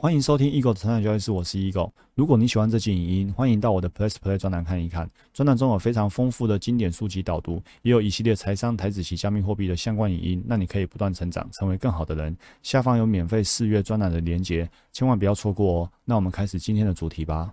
欢迎收听 Eagle 的成长交易室，我是 Eagle。如果你喜欢这期影音，欢迎到我的 Plus Play 专栏看一看。专栏中有非常丰富的经典书籍导读，也有一系列财商、台子及加密货币的相关影音，让你可以不断成长，成为更好的人。下方有免费试阅专栏的连结，千万不要错过哦。那我们开始今天的主题吧。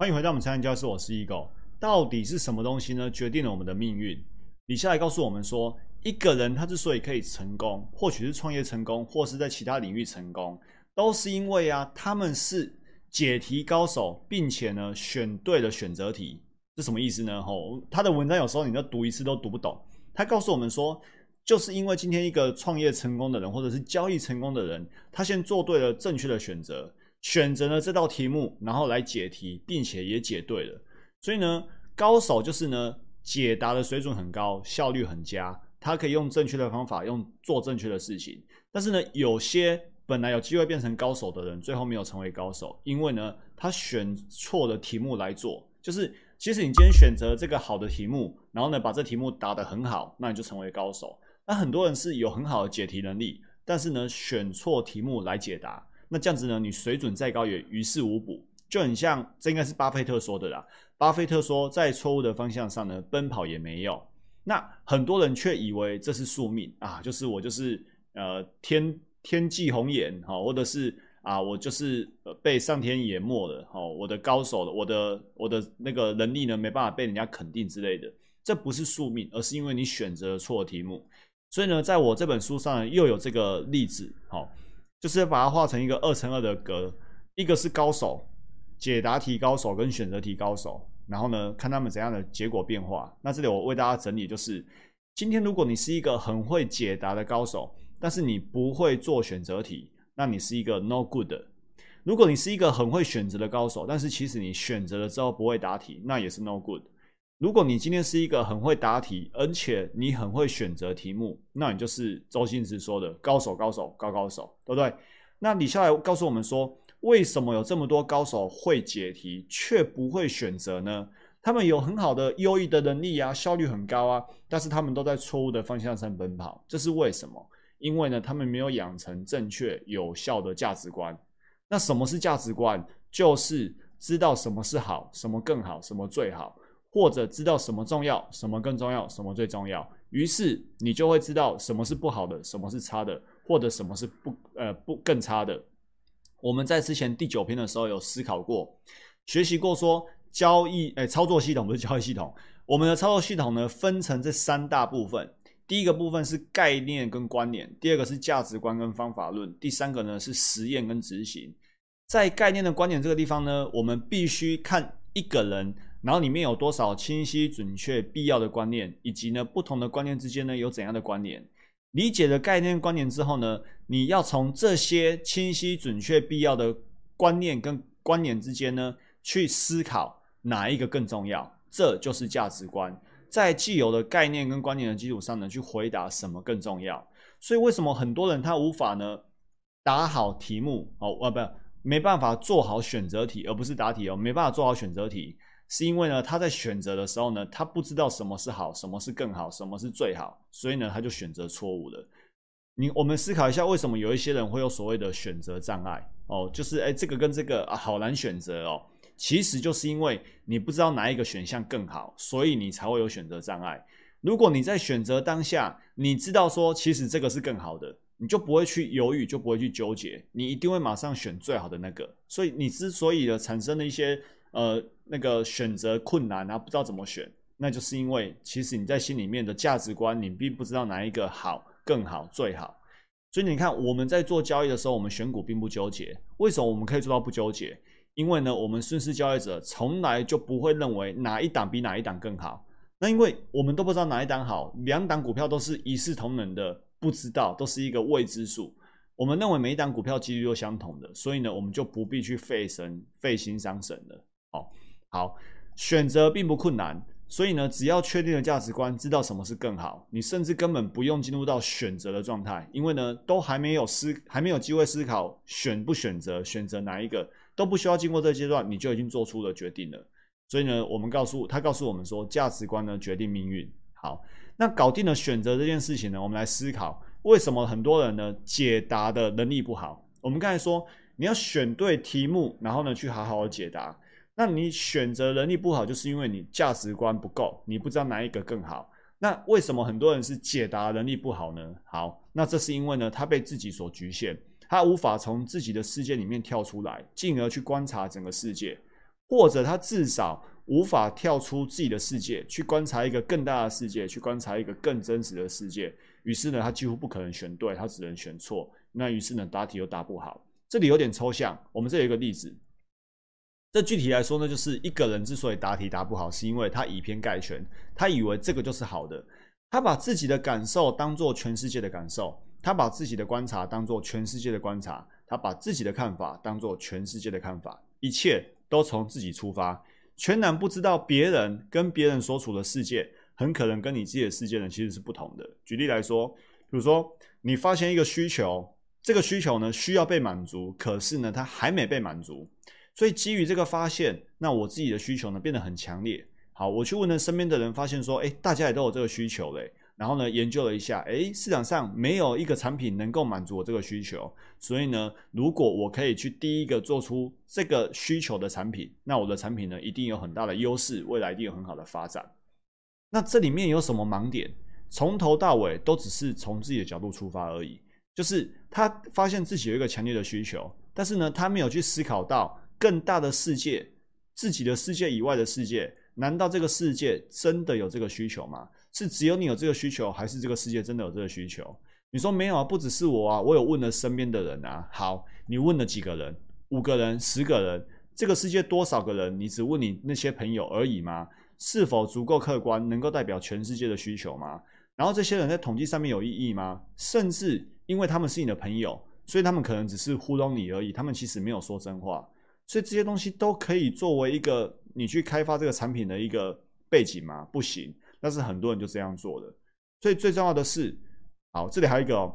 欢迎回到我们成长教室，我是 Eagle。到底是什么东西呢？决定了我们的命运？李下来告诉我们说，一个人他之所以可以成功，或许是创业成功，或是在其他领域成功。都是因为啊，他们是解题高手，并且呢选对了选择题，是什么意思呢？吼，他的文章有时候你都读一次都读不懂。他告诉我们说，就是因为今天一个创业成功的人，或者是交易成功的人，他先做对了正确的选择，选择了这道题目，然后来解题，并且也解对了。所以呢，高手就是呢解答的水准很高，效率很佳，他可以用正确的方法，用做正确的事情。但是呢，有些本来有机会变成高手的人，最后没有成为高手，因为呢，他选错了题目来做。就是其实你今天选择这个好的题目，然后呢，把这题目答得很好，那你就成为高手。那很多人是有很好的解题能力，但是呢，选错题目来解答，那这样子呢，你水准再高也于事无补。就很像，这应该是巴菲特说的啦。巴菲特说，在错误的方向上呢，奔跑也没用。那很多人却以为这是宿命啊，就是我就是呃天。天际红颜，哈，或者是啊，我就是被上天淹没了，哈，我的高手了，我的我的那个能力呢，没办法被人家肯定之类的，这不是宿命，而是因为你选择了错题目。所以呢，在我这本书上又有这个例子，好，就是把它画成一个二乘二的格，一个是高手，解答题高手跟选择题高手，然后呢，看他们怎样的结果变化。那这里我为大家整理，就是今天如果你是一个很会解答的高手。但是你不会做选择题，那你是一个 no good。如果你是一个很会选择的高手，但是其实你选择了之后不会答题，那也是 no good。如果你今天是一个很会答题，而且你很会选择题目，那你就是周星驰说的高手，高手，高高手，对不对？那李下来告诉我们说，为什么有这么多高手会解题却不会选择呢？他们有很好的优异的能力啊，效率很高啊，但是他们都在错误的方向上奔跑，这是为什么？因为呢，他们没有养成正确有效的价值观。那什么是价值观？就是知道什么是好，什么更好，什么最好，或者知道什么重要，什么更重要，什么最重要。于是你就会知道什么是不好的，什么是差的，或者什么是不呃不更差的。我们在之前第九篇的时候有思考过、学习过，说交易诶操作系统不是交易系统，我们的操作系统呢分成这三大部分。第一个部分是概念跟观念，第二个是价值观跟方法论，第三个呢是实验跟执行。在概念的观点这个地方呢，我们必须看一个人，然后里面有多少清晰、准确、必要的观念，以及呢不同的观念之间呢有怎样的关联。理解了概念观念之后呢，你要从这些清晰、准确、必要的观念跟观念之间呢去思考哪一个更重要，这就是价值观。在既有的概念跟观念的基础上呢，去回答什么更重要。所以为什么很多人他无法呢答好题目哦？啊，不，没办法做好选择题，而不是答题哦，没办法做好选择题，是因为呢他在选择的时候呢，他不知道什么是好，什么是更好，什么是最好，所以呢他就选择错误了。你我们思考一下，为什么有一些人会有所谓的选择障碍哦？就是哎，这个跟这个啊，好难选择哦。其实就是因为你不知道哪一个选项更好，所以你才会有选择障碍。如果你在选择当下，你知道说其实这个是更好的，你就不会去犹豫，就不会去纠结，你一定会马上选最好的那个。所以你之所以的产生了一些呃那个选择困难啊，不知道怎么选，那就是因为其实你在心里面的价值观，你并不知道哪一个好、更好、最好。所以你看我们在做交易的时候，我们选股并不纠结。为什么我们可以做到不纠结？因为呢，我们顺势交易者从来就不会认为哪一档比哪一档更好。那因为我们都不知道哪一档好，两档股票都是一视同仁的，不知道都是一个未知数。我们认为每一档股票几率都相同的，所以呢，我们就不必去费神费心伤神了。哦，好，选择并不困难，所以呢，只要确定了价值观，知道什么是更好，你甚至根本不用进入到选择的状态，因为呢，都还没有思，还没有机会思考选不选择，选择哪一个。都不需要经过这个阶段，你就已经做出了决定了。所以呢，我们告诉他，告诉我们说，价值观呢决定命运。好，那搞定了选择这件事情呢，我们来思考为什么很多人呢解答的能力不好。我们刚才说，你要选对题目，然后呢去好好的解答。那你选择能力不好，就是因为你价值观不够，你不知道哪一个更好。那为什么很多人是解答能力不好呢？好，那这是因为呢，他被自己所局限，他无法从自己的世界里面跳出来，进而去观察整个世界，或者他至少无法跳出自己的世界，去观察一个更大的世界，去观察一个更真实的世界。于是呢，他几乎不可能选对，他只能选错。那于是呢，答题又答不好。这里有点抽象，我们这有一个例子。这具体来说呢，就是一个人之所以答题答不好，是因为他以偏概全，他以为这个就是好的，他把自己的感受当做全世界的感受，他把自己的观察当做全世界的观察，他把自己的看法当做全世界的看法，一切都从自己出发，全然不知道别人跟别人所处的世界，很可能跟你自己的世界呢其实是不同的。举例来说，比如说你发现一个需求，这个需求呢需要被满足，可是呢它还没被满足。所以基于这个发现，那我自己的需求呢变得很强烈。好，我去问了身边的人，发现说，哎，大家也都有这个需求嘞。然后呢，研究了一下，哎，市场上没有一个产品能够满足我这个需求。所以呢，如果我可以去第一个做出这个需求的产品，那我的产品呢一定有很大的优势，未来一定有很好的发展。那这里面有什么盲点？从头到尾都只是从自己的角度出发而已。就是他发现自己有一个强烈的需求，但是呢，他没有去思考到。更大的世界，自己的世界以外的世界，难道这个世界真的有这个需求吗？是只有你有这个需求，还是这个世界真的有这个需求？你说没有啊，不只是我啊，我有问了身边的人啊。好，你问了几个人？五个人、十个人？这个世界多少个人？你只问你那些朋友而已吗？是否足够客观，能够代表全世界的需求吗？然后这些人在统计上面有意义吗？甚至因为他们是你的朋友，所以他们可能只是糊弄你而已，他们其实没有说真话。所以这些东西都可以作为一个你去开发这个产品的一个背景吗？不行，但是很多人就这样做的。所以最重要的是，好，这里还有一个，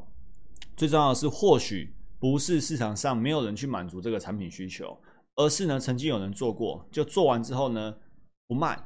最重要的是，或许不是市场上没有人去满足这个产品需求，而是呢，曾经有人做过，就做完之后呢，不卖，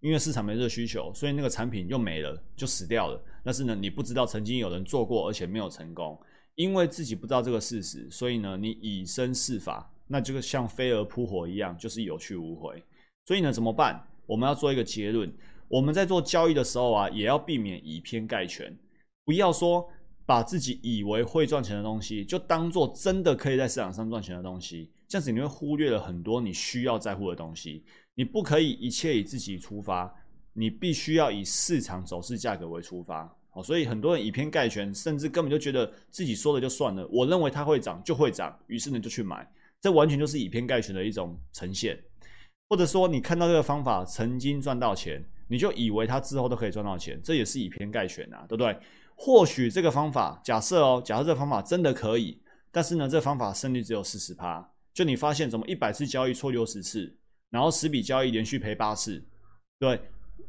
因为市场没这个需求，所以那个产品又没了，就死掉了。但是呢，你不知道曾经有人做过，而且没有成功，因为自己不知道这个事实，所以呢，你以身试法。那这个像飞蛾扑火一样，就是有去无回。所以呢，怎么办？我们要做一个结论：我们在做交易的时候啊，也要避免以偏概全，不要说把自己以为会赚钱的东西，就当做真的可以在市场上赚钱的东西。这样子你会忽略了很多你需要在乎的东西。你不可以一切以自己出发，你必须要以市场走势、价格为出发。好，所以很多人以偏概全，甚至根本就觉得自己说了就算了。我认为它会涨就会涨，于是呢就去买。这完全就是以偏概全的一种呈现，或者说你看到这个方法曾经赚到钱，你就以为它之后都可以赚到钱，这也是以偏概全啊，对不对？或许这个方法，假设哦，假设这个方法真的可以，但是呢，这方法胜率只有四十趴，就你发现怎么一百次交易错六十次，然后十笔交易连续赔八次，对，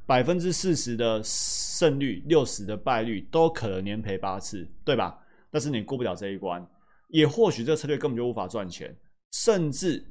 百分之四十的胜率，六十的败率都可能连赔八次，对吧？但是你过不了这一关，也或许这个策略根本就无法赚钱。甚至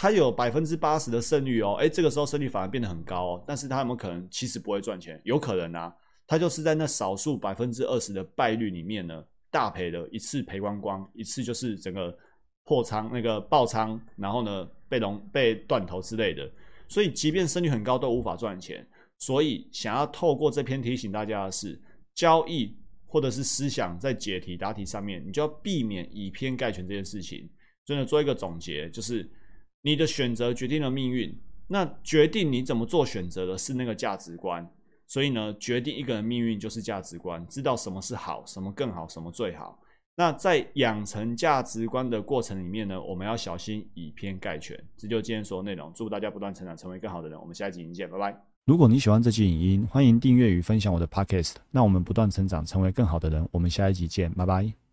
他有百分之八十的胜率哦，哎，这个时候胜率反而变得很高哦。但是他有没有可能其实不会赚钱？有可能啊，他就是在那少数百分之二十的败率里面呢，大赔的一次赔光光，一次就是整个破仓那个爆仓，然后呢被龙被断头之类的。所以即便胜率很高都无法赚钱。所以想要透过这篇提醒大家的是，交易或者是思想在解题答题上面，你就要避免以偏概全这件事情。真的做一个总结，就是你的选择决定了命运。那决定你怎么做选择的是那个价值观。所以呢，决定一个人命运就是价值观，知道什么是好，什么更好，什么最好。那在养成价值观的过程里面呢，我们要小心以偏概全。这就今天所有内容。祝大家不断成长，成为更好的人。我们下一集见，拜拜。如果你喜欢这期影音，欢迎订阅与分享我的 podcast。那我们不断成长，成为更好的人。我们下一集见，拜拜。